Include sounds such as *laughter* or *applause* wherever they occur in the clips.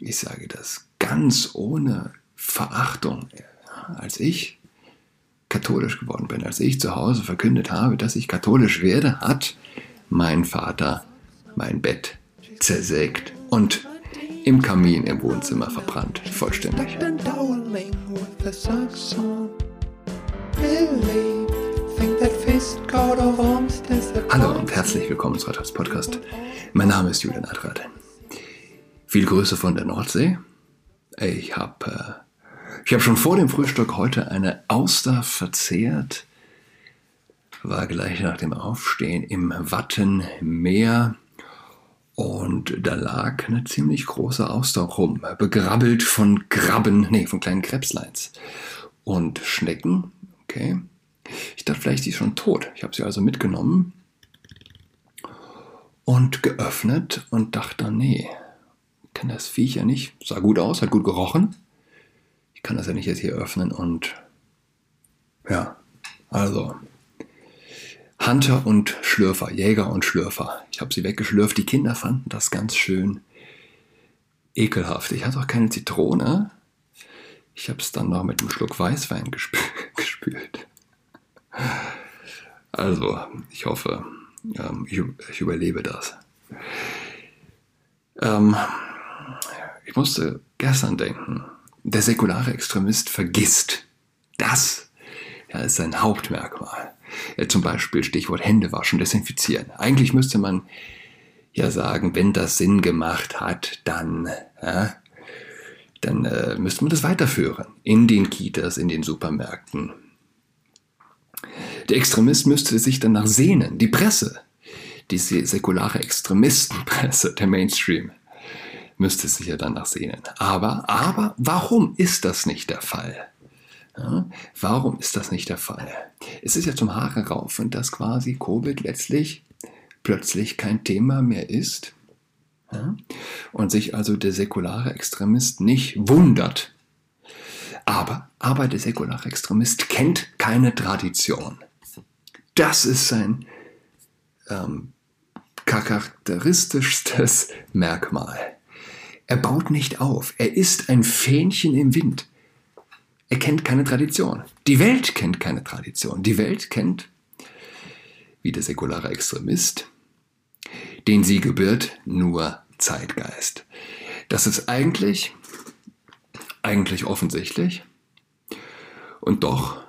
ich sage das ganz ohne Verachtung, als ich katholisch geworden bin, als ich zu Hause verkündet habe, dass ich katholisch werde, hat mein Vater mein Bett zersägt und im Kamin im Wohnzimmer verbrannt, vollständig. Hallo und herzlich willkommen zu Rathers Podcast. Mein Name ist Julian Adrat. Viele Grüße von der Nordsee. Ich habe äh, ich hab schon vor dem Frühstück heute eine Auster verzehrt. War gleich nach dem Aufstehen im Wattenmeer. Und da lag eine ziemlich große Auster rum, begrabbelt von Krabben, nee, von kleinen Krebsleins. Und Schnecken, okay. Ich dachte, vielleicht ist sie schon tot. Ich habe sie also mitgenommen und geöffnet und dachte, nee, kann das Viech ja nicht. Sah gut aus, hat gut gerochen. Ich kann das ja nicht jetzt hier öffnen und ja, also Hunter und Schlürfer, Jäger und Schlürfer. Ich habe sie weggeschlürft. Die Kinder fanden das ganz schön ekelhaft. Ich hatte auch keine Zitrone. Ich habe es dann noch mit einem Schluck Weißwein gespü *laughs* gespült. Also, ich hoffe, ähm, ich, ich, überlebe das. Ähm, ich musste gestern denken, der säkulare Extremist vergisst. Das ja, ist sein Hauptmerkmal. Ja, zum Beispiel Stichwort Hände waschen, desinfizieren. Eigentlich müsste man ja sagen, wenn das Sinn gemacht hat, dann, ja, dann äh, müsste man das weiterführen. In den Kitas, in den Supermärkten. Der Extremist müsste sich danach sehnen. Die Presse, diese säkulare Extremistenpresse, der Mainstream, müsste sich ja danach sehnen. Aber, aber, warum ist das nicht der Fall? Ja, warum ist das nicht der Fall? Es ist ja zum Haare raufen, dass quasi Covid letztlich plötzlich kein Thema mehr ist ja, und sich also der säkulare Extremist nicht wundert. Aber, aber der säkulare Extremist kennt keine Tradition. Das ist sein ähm, charakteristischstes Merkmal. Er baut nicht auf. Er ist ein Fähnchen im Wind. Er kennt keine Tradition. Die Welt kennt keine Tradition. Die Welt kennt, wie der säkulare Extremist, den sie gebührt, nur Zeitgeist. Das ist eigentlich, eigentlich offensichtlich. Und doch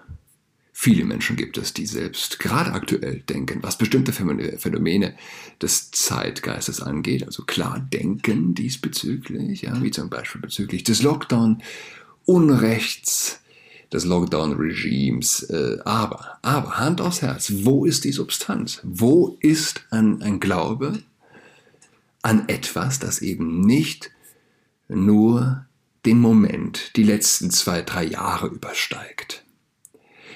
Viele Menschen gibt es, die selbst gerade aktuell denken, was bestimmte Phänomene des Zeitgeistes angeht, also klar denken diesbezüglich, ja, wie zum Beispiel bezüglich des Lockdown, Unrechts, des Lockdown-Regimes. Äh, aber, aber Hand aufs Herz, wo ist die Substanz? Wo ist ein, ein Glaube an etwas, das eben nicht nur den Moment, die letzten zwei, drei Jahre übersteigt?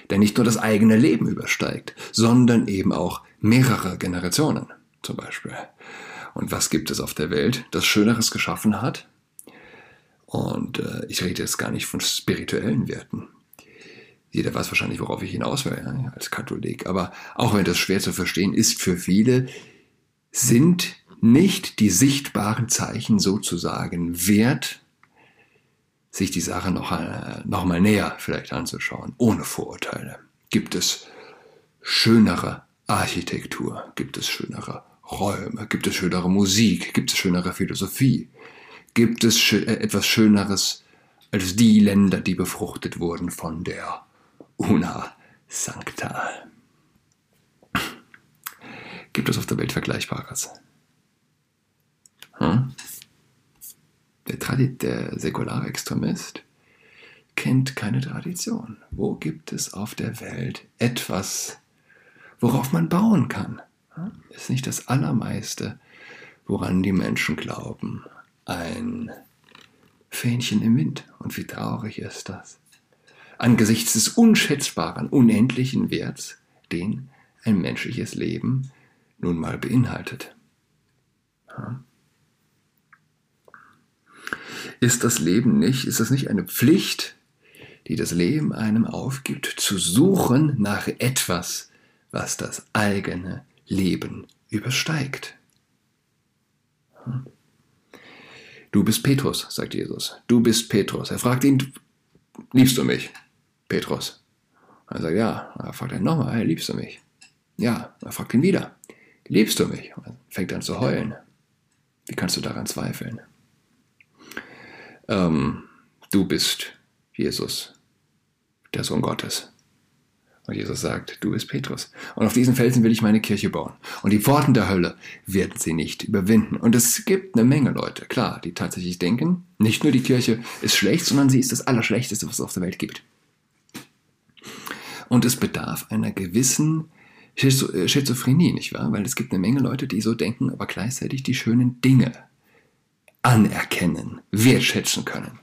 Der nicht nur das eigene Leben übersteigt, sondern eben auch mehrere Generationen zum Beispiel. Und was gibt es auf der Welt, das Schöneres geschaffen hat? Und äh, ich rede jetzt gar nicht von spirituellen Werten. Jeder weiß wahrscheinlich, worauf ich hinaus will, ja, als Katholik. Aber auch wenn das schwer zu verstehen ist für viele, sind nicht die sichtbaren Zeichen sozusagen wert, sich die Sache noch, äh, noch mal näher vielleicht anzuschauen, ohne Vorurteile. Gibt es schönere Architektur? Gibt es schönere Räume? Gibt es schönere Musik? Gibt es schönere Philosophie? Gibt es schö äh, etwas Schöneres als die Länder, die befruchtet wurden von der Una Sancta? Gibt es auf der Welt Vergleichbares? Hm? Der, Tradi der säkulare kennt keine Tradition. Wo gibt es auf der Welt etwas, worauf man bauen kann? Ist nicht das Allermeiste, woran die Menschen glauben, ein Fähnchen im Wind. Und wie traurig ist das? Angesichts des unschätzbaren, unendlichen Werts, den ein menschliches Leben nun mal beinhaltet. Ist das Leben nicht, ist das nicht eine Pflicht, die das Leben einem aufgibt, zu suchen nach etwas, was das eigene Leben übersteigt? Du bist Petrus, sagt Jesus. Du bist Petrus. Er fragt ihn, liebst du mich, Petrus? Er sagt, ja. Er fragt ihn nochmal, hey, liebst du mich? Ja. Er fragt ihn wieder, liebst du mich? Er fängt an zu heulen. Wie kannst du daran zweifeln? Ähm, du bist Jesus, der Sohn Gottes. Und Jesus sagt, du bist Petrus. Und auf diesen Felsen will ich meine Kirche bauen. Und die Pforten der Hölle werden sie nicht überwinden. Und es gibt eine Menge Leute, klar, die tatsächlich denken, nicht nur die Kirche ist schlecht, sondern sie ist das Allerschlechteste, was es auf der Welt gibt. Und es bedarf einer gewissen äh, Schizophrenie, nicht wahr? Weil es gibt eine Menge Leute, die so denken, aber gleichzeitig die schönen Dinge anerkennen, wertschätzen können.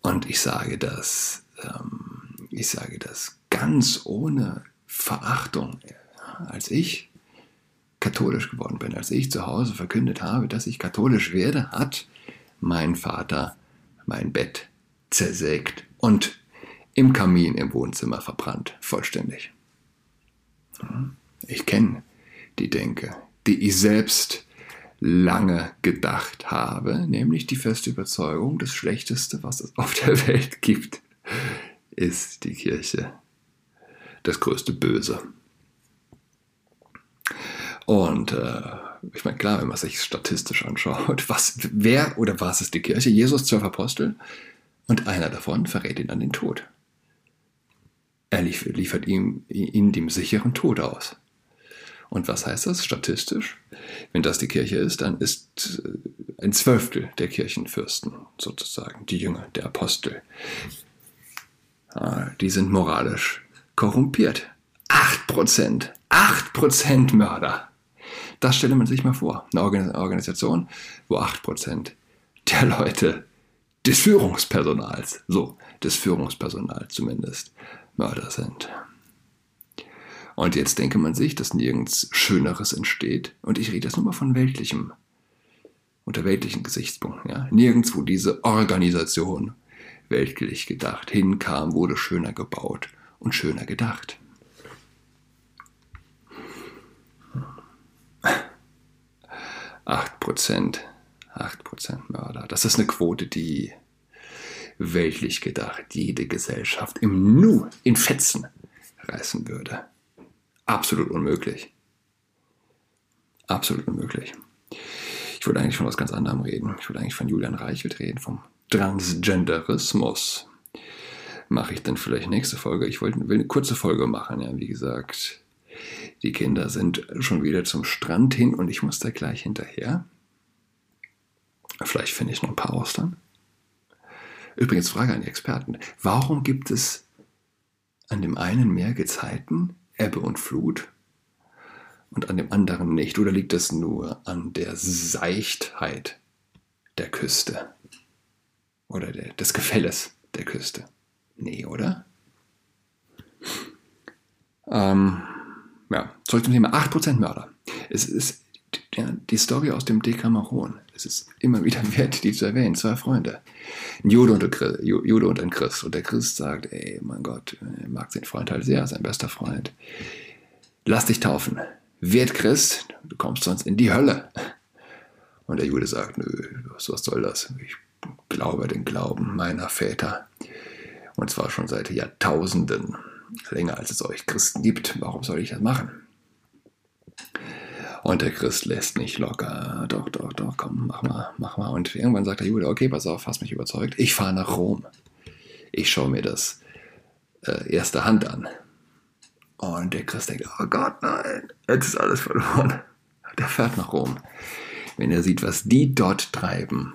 Und ich sage das, ähm, ich sage das ganz ohne Verachtung. Als ich katholisch geworden bin, als ich zu Hause verkündet habe, dass ich katholisch werde, hat mein Vater mein Bett zersägt und im Kamin im Wohnzimmer verbrannt, vollständig. Ich kenne die Denke, die ich selbst lange gedacht habe, nämlich die feste Überzeugung, das Schlechteste, was es auf der Welt gibt, ist die Kirche. Das größte Böse. Und äh, ich meine, klar, wenn man sich statistisch anschaut, *laughs* was, wer oder was ist die Kirche? Jesus, zwölf Apostel und einer davon verrät ihn an den Tod. Er liefert ihm, ihn dem sicheren Tod aus. Und was heißt das statistisch? Wenn das die Kirche ist, dann ist äh, ein Zwölftel der Kirchenfürsten sozusagen, die Jünger, der Apostel. Die sind moralisch korrumpiert. Acht Prozent, acht Prozent Mörder. Das stelle man sich mal vor. Eine Organisation, wo acht Prozent der Leute des Führungspersonals, so, des Führungspersonals zumindest, Mörder sind. Und jetzt denke man sich, dass nirgends Schöneres entsteht. Und ich rede jetzt nur mal von weltlichem, unter weltlichen Gesichtspunkten. Ja? Nirgends, wo diese Organisation weltlich gedacht hinkam, wurde schöner gebaut und schöner gedacht. Acht Prozent, acht Prozent Mörder. Das ist eine Quote, die weltlich gedacht jede Gesellschaft im Nu, in Fetzen reißen würde. Absolut unmöglich. Absolut unmöglich. Ich wollte eigentlich von was ganz anderem reden. Ich wollte eigentlich von Julian Reichelt reden, vom Transgenderismus. Mache ich dann vielleicht nächste Folge. Ich wollte, will eine kurze Folge machen, ja, wie gesagt. Die Kinder sind schon wieder zum Strand hin und ich muss da gleich hinterher. Vielleicht finde ich noch ein paar Austern. Übrigens Frage an die Experten. Warum gibt es an dem einen Meer Gezeiten, Ebbe und Flut und an dem anderen nicht? Oder liegt es nur an der Seichtheit der Küste oder der, des Gefälles der Küste? Nee, oder? Ähm, ja, zurück zum Thema 8% Mörder. Es ist die Story aus dem Decameron. Es ist immer wieder *laughs* wert, die zu erwähnen. Zwei Freunde. Ein Jude und, ein Jude und ein Christ. Und der Christ sagt, ey, mein Gott, er mag seinen Freund halt sehr, sein bester Freund. Lass dich taufen. Werd Christ, du kommst sonst in die Hölle. Und der Jude sagt, nö, was soll das? Ich glaube den Glauben meiner Väter. Und zwar schon seit Jahrtausenden. Länger als es euch Christen gibt. Warum soll ich das machen? Und der Christ lässt nicht locker. Doch, doch, doch, komm, mach mal, mach mal. Und irgendwann sagt der Jude, okay, pass auf, hast mich überzeugt. Ich fahre nach Rom. Ich schaue mir das äh, erste Hand an. Und der Christ denkt, oh Gott, nein, jetzt ist alles verloren. Der fährt nach Rom. Wenn er sieht, was die dort treiben,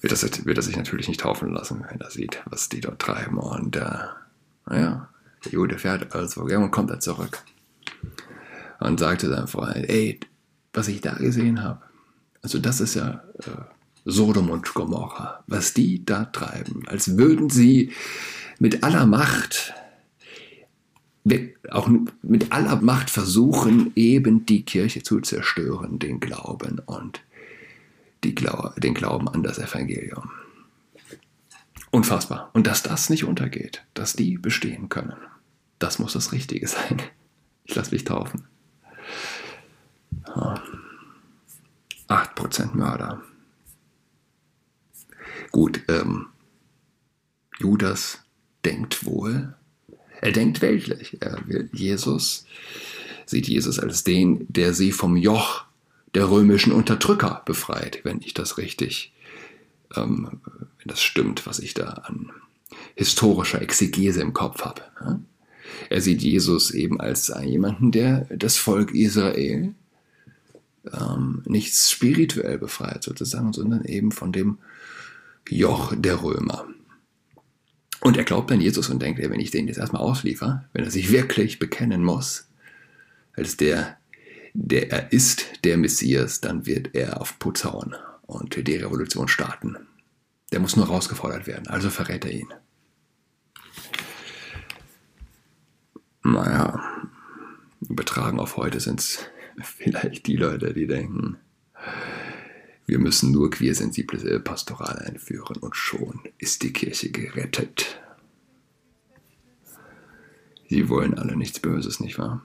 wird, das, wird er sich natürlich nicht taufen lassen, wenn er sieht, was die dort treiben. Und äh, naja, der Jude fährt also, irgendwann kommt er zurück und sagte seinem Freund, ey, was ich da gesehen habe, also das ist ja äh, Sodom und Gomorra, was die da treiben, als würden sie mit aller Macht, auch mit aller Macht versuchen, eben die Kirche zu zerstören, den Glauben und die Glau den Glauben an das Evangelium. Unfassbar. Und dass das nicht untergeht, dass die bestehen können, das muss das Richtige sein. Ich lasse mich taufen. 8 100% Mörder. Gut, ähm, Judas denkt wohl, er denkt weltlich. Er will Jesus, sieht Jesus als den, der sie vom Joch der römischen Unterdrücker befreit, wenn ich das richtig, ähm, wenn das stimmt, was ich da an historischer Exegese im Kopf habe. Er sieht Jesus eben als jemanden, der das Volk Israel ähm, nicht spirituell befreit sozusagen, sondern eben von dem Joch der Römer. Und er glaubt an Jesus und denkt, wenn ich den jetzt erstmal ausliefer, wenn er sich wirklich bekennen muss, als der, der er ist, der Messias, dann wird er auf Putz hauen und die Revolution starten. Der muss nur rausgefordert werden, also verrät er ihn. Naja, übertragen auf heute sind es *laughs* vielleicht die Leute, die denken, wir müssen nur queersensible Pastoral einführen und schon ist die Kirche gerettet. Sie wollen alle nichts Böses, nicht wahr?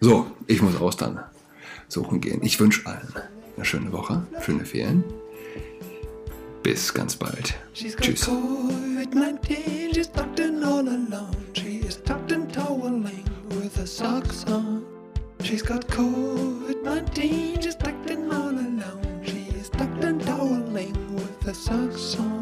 So, ich muss aus dann suchen gehen. Ich wünsche allen eine schöne Woche, schöne Ferien. Bis ganz bald. Tschüss. She's got COVID-19, she's tucked all alone. She's tucked and toweling with the socks on.